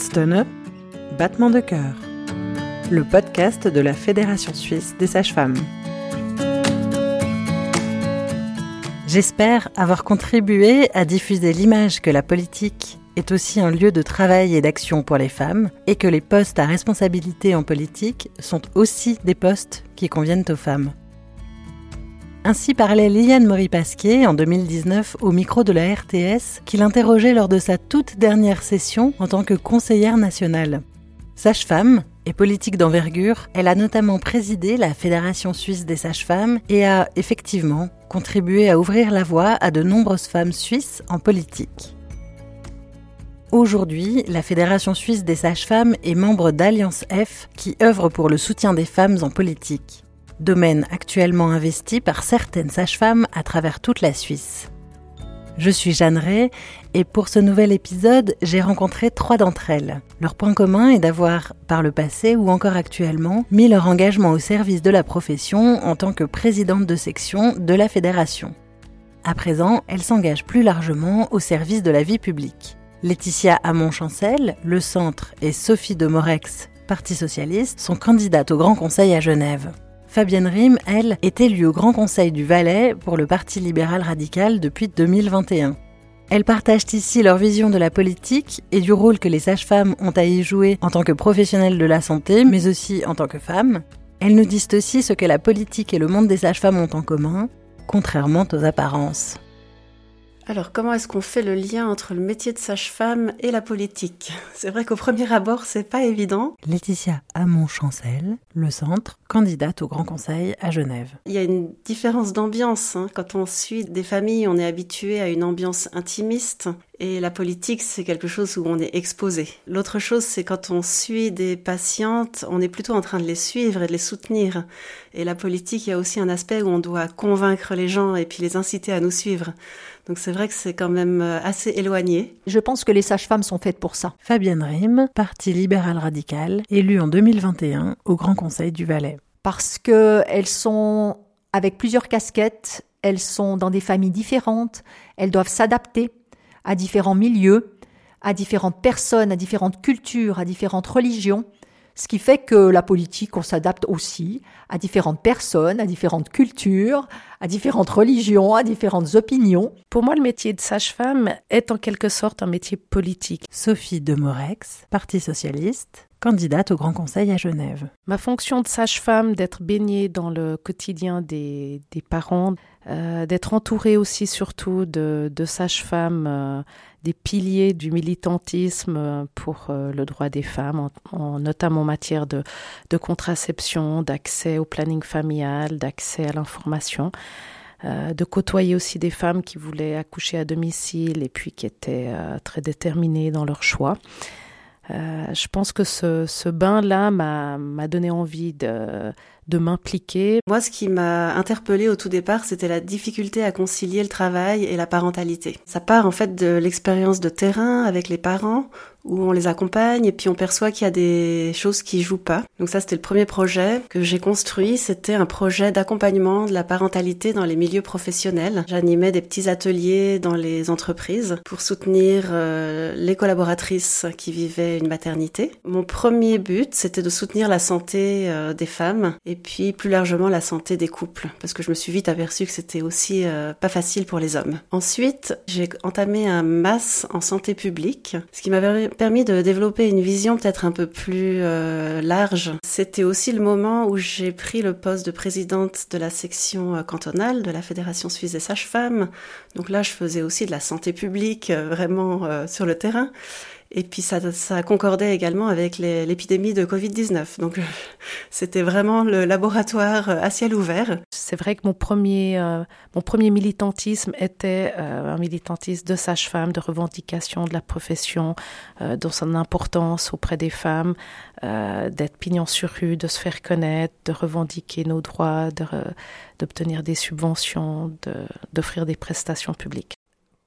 Herzstöne, battement de cœur, le podcast de la Fédération suisse des sages-femmes. J'espère avoir contribué à diffuser l'image que la politique est aussi un lieu de travail et d'action pour les femmes et que les postes à responsabilité en politique sont aussi des postes qui conviennent aux femmes. Ainsi parlait Liane Maury-Pasquier en 2019 au micro de la RTS qui l'interrogeait lors de sa toute dernière session en tant que conseillère nationale. Sage-femme et politique d'envergure, elle a notamment présidé la Fédération suisse des sages-femmes et a effectivement contribué à ouvrir la voie à de nombreuses femmes suisses en politique. Aujourd'hui, la Fédération suisse des sages-femmes est membre d'Alliance F qui œuvre pour le soutien des femmes en politique domaine actuellement investi par certaines sages-femmes à travers toute la Suisse. Je suis Jeanne Ray et pour ce nouvel épisode, j'ai rencontré trois d'entre elles. Leur point commun est d'avoir, par le passé ou encore actuellement, mis leur engagement au service de la profession en tant que présidente de section de la fédération. À présent, elles s'engagent plus largement au service de la vie publique. Laetitia Hamon-Chancel, le Centre et Sophie de Morex, Parti socialiste, sont candidates au Grand Conseil à Genève. Fabienne Rime, elle, est élue au Grand Conseil du Valais pour le Parti libéral radical depuis 2021. Elles partagent ici leur vision de la politique et du rôle que les sages-femmes ont à y jouer en tant que professionnelles de la santé, mais aussi en tant que femmes. Elles nous disent aussi ce que la politique et le monde des sages-femmes ont en commun, contrairement aux apparences. Alors, comment est-ce qu'on fait le lien entre le métier de sage-femme et la politique? C'est vrai qu'au premier abord, c'est pas évident. Laetitia Hamon-Chancel, le centre, candidate au Grand Conseil à Genève. Il y a une différence d'ambiance. Hein. Quand on suit des familles, on est habitué à une ambiance intimiste et la politique, c'est quelque chose où on est exposé. L'autre chose, c'est quand on suit des patientes, on est plutôt en train de les suivre et de les soutenir. Et la politique, il y a aussi un aspect où on doit convaincre les gens et puis les inciter à nous suivre. Donc c'est vrai que c'est quand même euh, assez éloigné. Je pense que les sages-femmes sont faites pour ça. Fabienne Rime, Parti libéral radical, élue en 2021 au Grand Conseil du Valais. Parce qu'elles sont avec plusieurs casquettes, elles sont dans des familles différentes, elles doivent s'adapter à différents milieux, à différentes personnes, à différentes cultures, à différentes religions. Ce qui fait que la politique, on s'adapte aussi à différentes personnes, à différentes cultures, à différentes religions, à différentes opinions. Pour moi, le métier de sage-femme est en quelque sorte un métier politique. Sophie Demorex, Parti socialiste, candidate au Grand Conseil à Genève. Ma fonction de sage-femme, d'être baignée dans le quotidien des, parents, euh, d'être entourée aussi surtout de, de sages-femmes, euh, des piliers du militantisme euh, pour le droit des femmes, en, notamment en matière de contraception, d'accès au planning familial, d'accès à l'information. de côtoyer aussi des femmes qui voulaient accoucher à domicile et puis qui étaient très déterminées dans leur choix. Euh, je pense que ce, bain-là m'a donné envie de, de m'impliquer. Moi, ce qui m'a interpellée au tout départ, c'était la difficulté à concilier le travail et la parentalité. Ça part en fait de l'expérience de terrain avec les parents, où on les accompagne et puis on perçoit qu'il y a des choses qui jouent pas. Donc ça, c'était le premier projet que j'ai construit. C'était un projet d'accompagnement de la parentalité dans les milieux professionnels. J'animais des petits ateliers dans les entreprises pour soutenir euh, les collaboratrices qui vivaient une maternité. Mon premier but, c'était de soutenir la santé euh, des femmes et puis plus largement la santé des couples, parce que je me suis vite aperçue que c'était aussi euh, pas facile pour les hommes. Ensuite, j'ai entamé un mass en santé publique, ce qui m'avait permis de développer une vision peut-être un peu plus euh, large. C'était aussi le moment où j'ai pris le poste de présidente de la section euh, cantonale de la Fédération suisse des sages-femmes. Donc là, je faisais aussi de la santé publique vraiment sur le terrain. Et puis ça, ça concordait également avec l'épidémie de Covid-19. Donc euh, c'était vraiment le laboratoire euh, à ciel ouvert. C'est vrai que mon premier, euh, mon premier militantisme était un militantisme de sage-femme, de revendication de la profession, dans son importance auprès des femmes, d'être pignon sur rue, de se faire connaître, de revendiquer nos droits, d'obtenir des subventions, d'offrir des prestations publiques.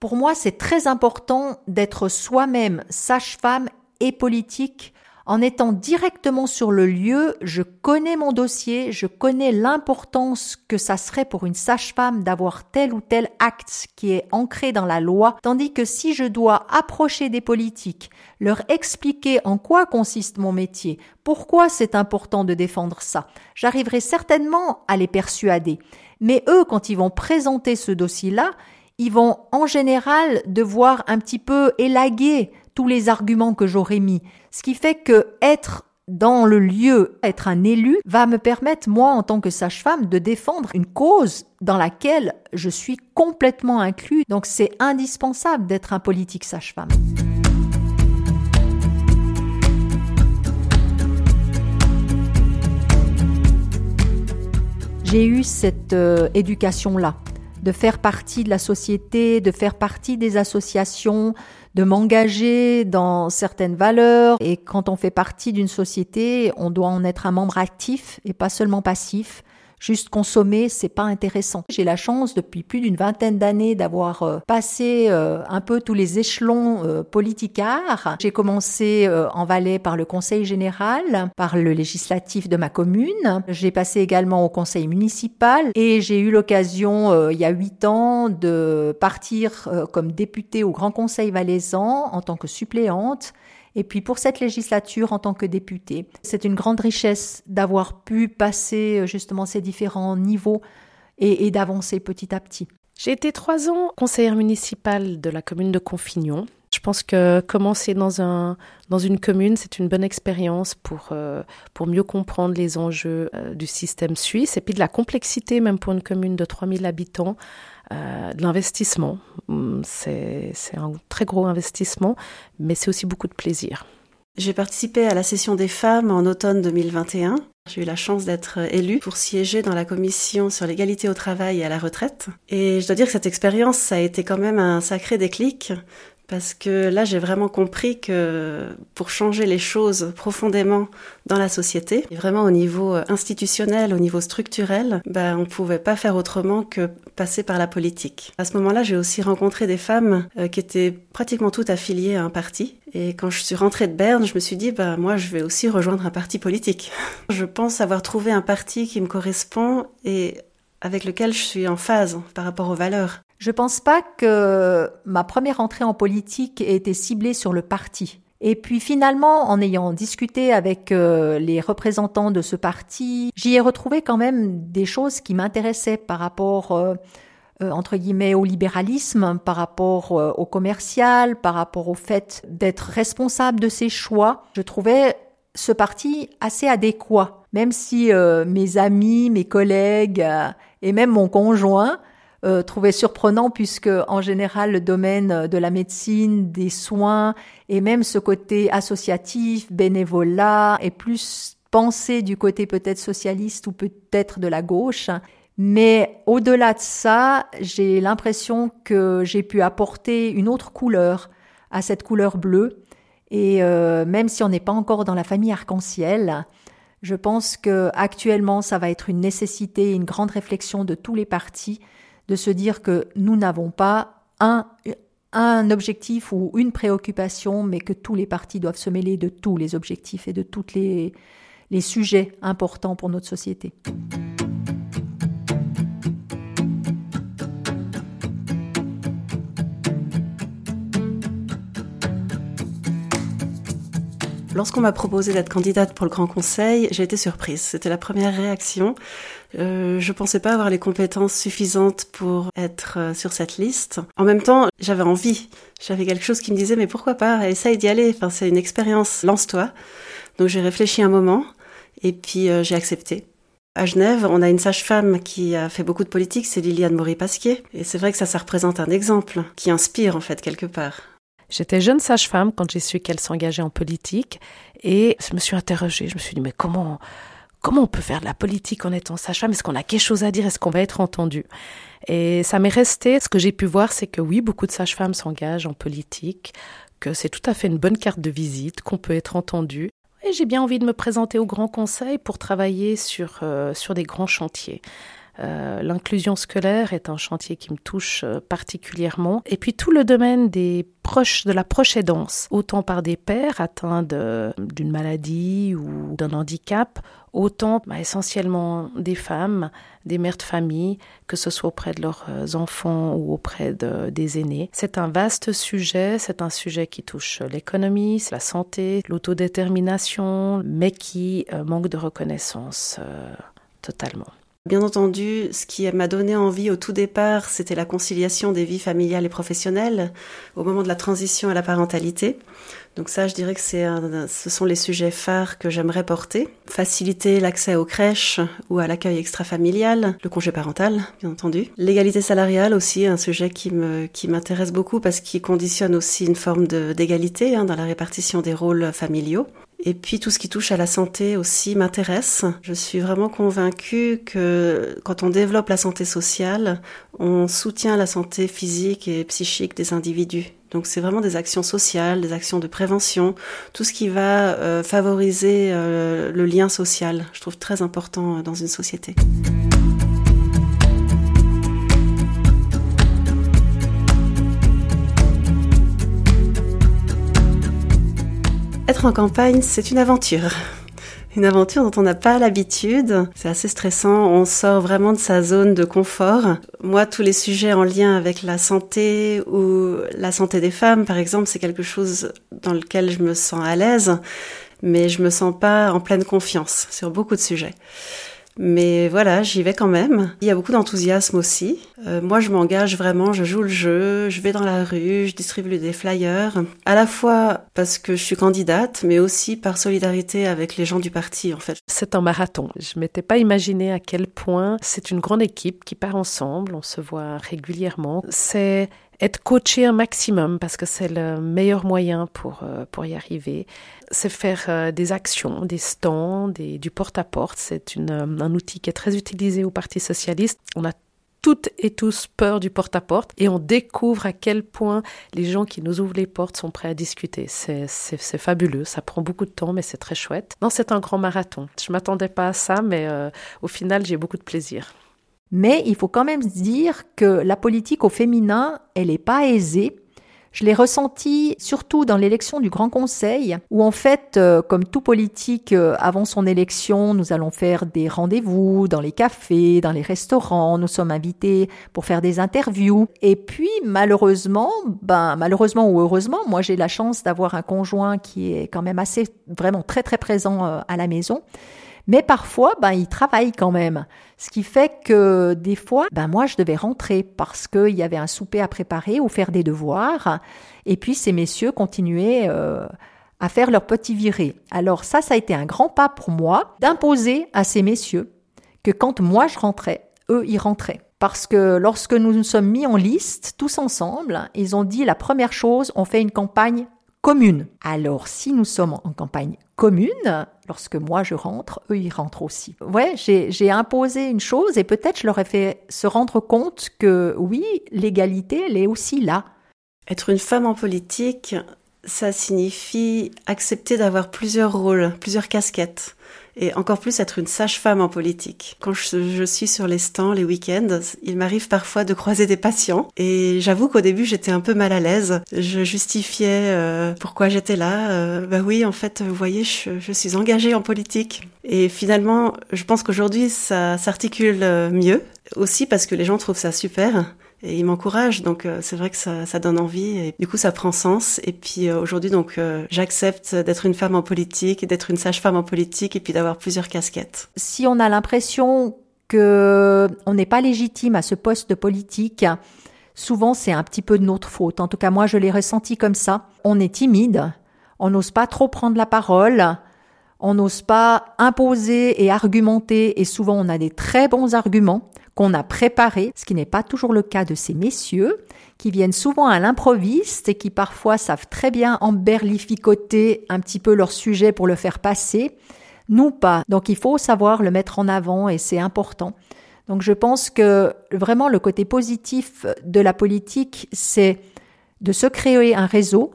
Pour moi, c'est très important d'être soi-même sage-femme et politique En étant directement sur le lieu, je connais mon dossier, je connais l'importance que ça serait pour une sage-femme d'avoir tel ou tel acte qui est ancré dans la loi, tandis que si je dois approcher des politiques, leur expliquer en quoi consiste mon métier, pourquoi c'est important de défendre ça, j'arriverai certainement à les persuader. Mais eux, quand ils vont présenter ce dossier-là, ils vont en général devoir un petit peu élaguer tous les arguments que j'aurais mis. Ce qui fait que être dans le lieu, être un élu, va me permettre, moi, en tant que sage-femme, de défendre une cause dans laquelle je suis complètement inclus. Donc c'est indispensable d'être un politique sage-femme. J'ai eu cette euh, éducation-là de faire partie de la société, de faire partie des associations, de m'engager dans certaines valeurs. Et quand on fait partie d'une société, on doit en être un membre actif et pas seulement passif. Juste consommer, c'est pas intéressant. J'ai la chance depuis plus d'une vingtaine d'années d'avoir euh, passé euh, un peu tous les échelons euh, politicards. J'ai commencé en Valais par le conseil général, par le législatif de ma commune. J'ai passé également au conseil municipal et j'ai eu l'occasion il y a huit ans de partir comme députée au Grand Conseil valaisan en tant que suppléante et puis pour cette législature en tant que député, c'est une grande richesse d'avoir pu passer euh, justement ces différents niveaux et, d'avancer petit à petit. J'ai été trois ans conseillère municipale de la commune de Confignon. Je pense que commencer dans, un, dans une commune, c'est une bonne expérience pour, euh, pour mieux comprendre les enjeux euh, du système suisse et puis de la complexité, même pour une commune de 3000 habitants, de l'investissement. Hum, c'est un très gros investissement, mais c'est aussi beaucoup de plaisir. J'ai participé à la session des femmes en automne 2021. J'ai eu la chance d'être élue pour siéger dans la commission sur l'égalité au travail et à la retraite. Et je dois dire que cette expérience, ça a été quand même un sacré déclic parce que là, j'ai vraiment compris que pour changer les choses profondément dans la société, vraiment au niveau institutionnel, au niveau structurel, ben, on ne pouvait pas faire autrement que passer par la politique. À ce moment-là, j'ai aussi rencontré des femmes euh, qui étaient pratiquement toutes affiliées à un parti. Et quand je suis rentrée de Berne, je me suis dit, ben, moi, je vais aussi rejoindre un parti politique. je pense avoir trouvé un parti qui me correspond et avec lequel je suis en phase par rapport aux valeurs. Je pense pas que ma première entrée en politique ait été ciblée sur le parti. Et puis finalement, en ayant discuté avec euh, les représentants de ce parti, j'y ai retrouvé quand même des choses qui m'intéressaient par rapport, euh, euh, entre guillemets, au libéralisme, par rapport au commercial, par rapport au fait d'être responsable de ses choix. Je trouvais ce parti assez adéquat, même si mes amis, mes collègues et même mon conjoint euh, trouvé surprenant puisque en général le domaine de la médecine, des soins et même ce côté associatif, bénévolat est plus pensé du côté peut-être socialiste ou peut-être de la gauche. Mais au-delà de ça, j'ai l'impression que j'ai pu apporter une autre couleur à cette couleur bleue. Et euh, même si on n'est pas encore dans la famille arc-en-ciel, je pense que actuellement ça va être une nécessité, une grande réflexion de tous les partis de se dire que nous n'avons pas un, un objectif ou une préoccupation, mais que tous les partis doivent se mêler de tous les objectifs et de tous les, les sujets importants pour notre société. Lorsqu'on m'a proposé d'être candidate pour le Grand Conseil, j'ai été surprise. C'était la première réaction. Euh, je pensais pas avoir les compétences suffisantes pour être euh, sur cette liste. En même temps, j'avais envie. J'avais quelque chose qui me disait mais pourquoi pas Essaye d'y aller. Enfin, c'est une expérience. Lance-toi. Donc j'ai réfléchi un moment et puis euh, j'ai accepté. À Genève, on a une sage-femme qui a fait beaucoup de politique, c'est Liliane Maury-Pasquier. Et c'est vrai que ça, ça représente un exemple qui inspire en fait quelque part. J'étais jeune sage-femme quand j'ai su qu'elle s'engageait en politique et je me suis interrogée. Je me suis dit, mais comment, comment on peut faire de la politique en étant sage-femme? Est-ce qu'on a quelque chose à dire? Est-ce qu'on va être entendu? Et ça m'est resté. Ce que j'ai pu voir, c'est que oui, beaucoup de sages-femmes s'engagent en politique, que c'est tout à fait une bonne carte de visite, qu'on peut être entendu. Et j'ai bien envie de me présenter au Grand Conseil pour travailler sur, euh, sur des grands chantiers. Euh, l'inclusion scolaire est un chantier qui me touche euh, particulièrement. Et puis tout le domaine des proches, de la proche aidance, autant par des pères atteints d'une maladie ou d'un handicap, autant bah, essentiellement des femmes, des mères de famille, que ce soit auprès de leurs euh, enfants ou auprès de, des aînés. C'est un vaste sujet, c'est un sujet qui touche l'économie, la santé, l'autodétermination, mais qui manque de reconnaissance totalement. Bien entendu, ce qui m'a donné envie au tout départ, c'était la conciliation des vies familiales et professionnelles au moment de la transition à la parentalité. Donc ça, je dirais que c'est ce sont les sujets phares que j'aimerais porter. Faciliter l'accès aux crèches ou à l'accueil extra-familial, le congé parental, bien entendu. L'égalité salariale aussi, un sujet qui me qui m'intéresse beaucoup parce qu'il conditionne aussi une forme d'égalité hein, dans la répartition des rôles familiaux. Et puis tout ce qui touche à la santé aussi m'intéresse. Je suis vraiment convaincue que quand on développe la santé sociale, on soutient la santé physique et psychique des individus. Donc c'est vraiment des actions sociales, des actions de prévention, tout ce qui va euh, favoriser euh, le lien social. Je trouve très important dans une société. En campagne, c'est une aventure. Une aventure dont on n'a pas l'habitude. C'est assez stressant. On sort vraiment de sa zone de confort. Moi, tous les sujets en lien avec la santé ou la santé des femmes, par exemple, c'est quelque chose dans lequel je me sens à l'aise, mais je me sens pas en pleine confiance sur beaucoup de sujets. Mais voilà, j'y vais quand même. Il y a beaucoup d'enthousiasme aussi. Euh, moi, je m'engage vraiment, je joue le jeu, je vais dans la rue, je distribue des flyers, à la fois parce que je suis candidate, mais aussi par solidarité avec les gens du parti, en fait. C'est un marathon. Je m'étais pas imaginé à quel point c'est une grande équipe qui part ensemble, on se voit régulièrement. C'est être coaché un maximum parce que c'est le meilleur moyen pour, euh, pour y arriver. C'est faire euh, des actions, des stands, du porte-à-porte. C'est euh, un outil qui est très utilisé au Parti socialiste. On a toutes et tous peur du porte-à-porte et on découvre à quel point les gens qui nous ouvrent les portes sont prêts à discuter. C'est fabuleux, ça prend beaucoup de temps mais c'est très chouette. Non, c'est un grand marathon. Je m'attendais pas à ça mais au final j'ai beaucoup de plaisir. Mais il faut quand même dire que la politique au féminin, elle n'est pas aisée. Je l'ai ressenti surtout dans l'élection du Grand Conseil, où en fait, euh, comme tout politique, euh, avant son élection, nous allons faire des rendez-vous dans les cafés, dans les restaurants, nous sommes invités pour faire des interviews. Et puis, malheureusement, ben, malheureusement ou heureusement, moi j'ai la chance d'avoir un conjoint qui est quand même assez, vraiment très très présent euh, à la maison. Mais parfois, ben, il travaille quand même. Ce qui fait que des fois, ben, moi, je devais rentrer parce qu'il y avait un souper à préparer ou faire des devoirs. Et puis, ces messieurs continuaient euh, à faire leur petit viré. Alors ça, ça a été un grand pas pour moi d'imposer à ces messieurs que quand moi je rentrais, eux, ils rentraient. Parce que lorsque nous nous sommes mis en liste, tous ensemble, ils ont dit la première chose, on fait une campagne commune. Alors, si nous sommes en campagne commune, lorsque moi je rentre, eux ils rentrent aussi. Ouais, j'ai imposé une chose et peut-être je leur ai fait se rendre compte que oui, l'égalité, elle est aussi là. Être une femme en politique, ça signifie accepter d'avoir plusieurs rôles, plusieurs casquettes et encore plus être une sage-femme en politique. Quand je, suis sur les stands les week-ends, il m'arrive parfois de croiser des patients et j'avoue qu'au début j'étais un peu mal à l'aise. Je justifiais euh, pourquoi j'étais là. Euh, bah oui, en fait, vous voyez, je, je suis engagée en politique. Et finalement, je pense qu'aujourd'hui ça s'articule mieux aussi parce que les gens trouvent ça super et il m'encourage. Donc euh, c'est vrai que ça, ça, donne envie et du coup ça prend sens. Et puis euh, aujourd'hui donc euh, j'accepte d'être une femme en politique, d'être une sage-femme en politique et puis d'avoir plusieurs casquettes. Si on a l'impression que on n'est pas légitime à ce poste de politique, souvent c'est un petit peu de notre faute. En tout cas moi je l'ai ressenti comme ça. On est timide, on n'ose pas trop prendre la parole. On n'ose pas imposer et argumenter et souvent on a des très bons arguments qu'on a préparé, ce qui n'est pas toujours le cas de ces messieurs, qui viennent souvent à l'improviste et qui parfois savent très bien emberlificoter un petit peu leur sujet pour le faire passer. Nous pas. Donc il faut savoir le mettre en avant et c'est important. Donc je pense que vraiment le côté positif de la politique, c'est de se créer un réseau,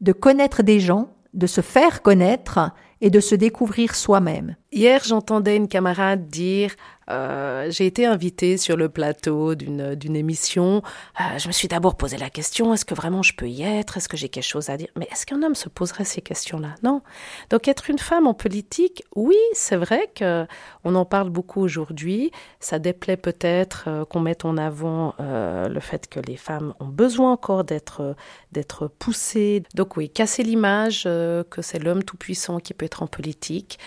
de connaître des gens, de se faire connaître et de se découvrir soi-même. Hier, j'entendais une camarade dire Euh, j'ai été invitée sur le plateau d'une émission. Euh, je me suis d'abord posé la question est-ce que vraiment je peux y être? Est-ce que j'ai quelque chose à dire? Mais est-ce qu'un homme se poserait ces questions-là? Non. Donc être une femme en politique, oui, c'est vrai que on en parle beaucoup aujourd'hui. Ça déplaît peut-être euh, qu'on mette en avant le fait que les femmes ont besoin encore d'être d'être poussées. Donc oui, casser l'image que c'est l'homme tout puissant qui peut être en politique.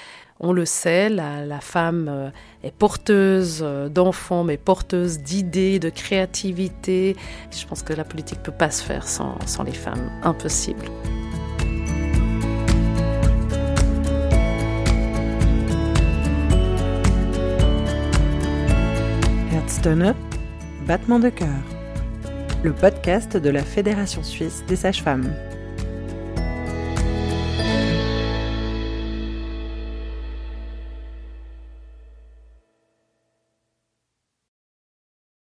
On le sait, la, femme euh, est porteuse euh, d'enfants, mais porteuse d'idées, de créativité. Je pense que la politique ne peut pas se faire sans, sans les femmes. Impossible. Herzstonne, battement de cœur. Le podcast de la Fédération suisse des sages-femmes.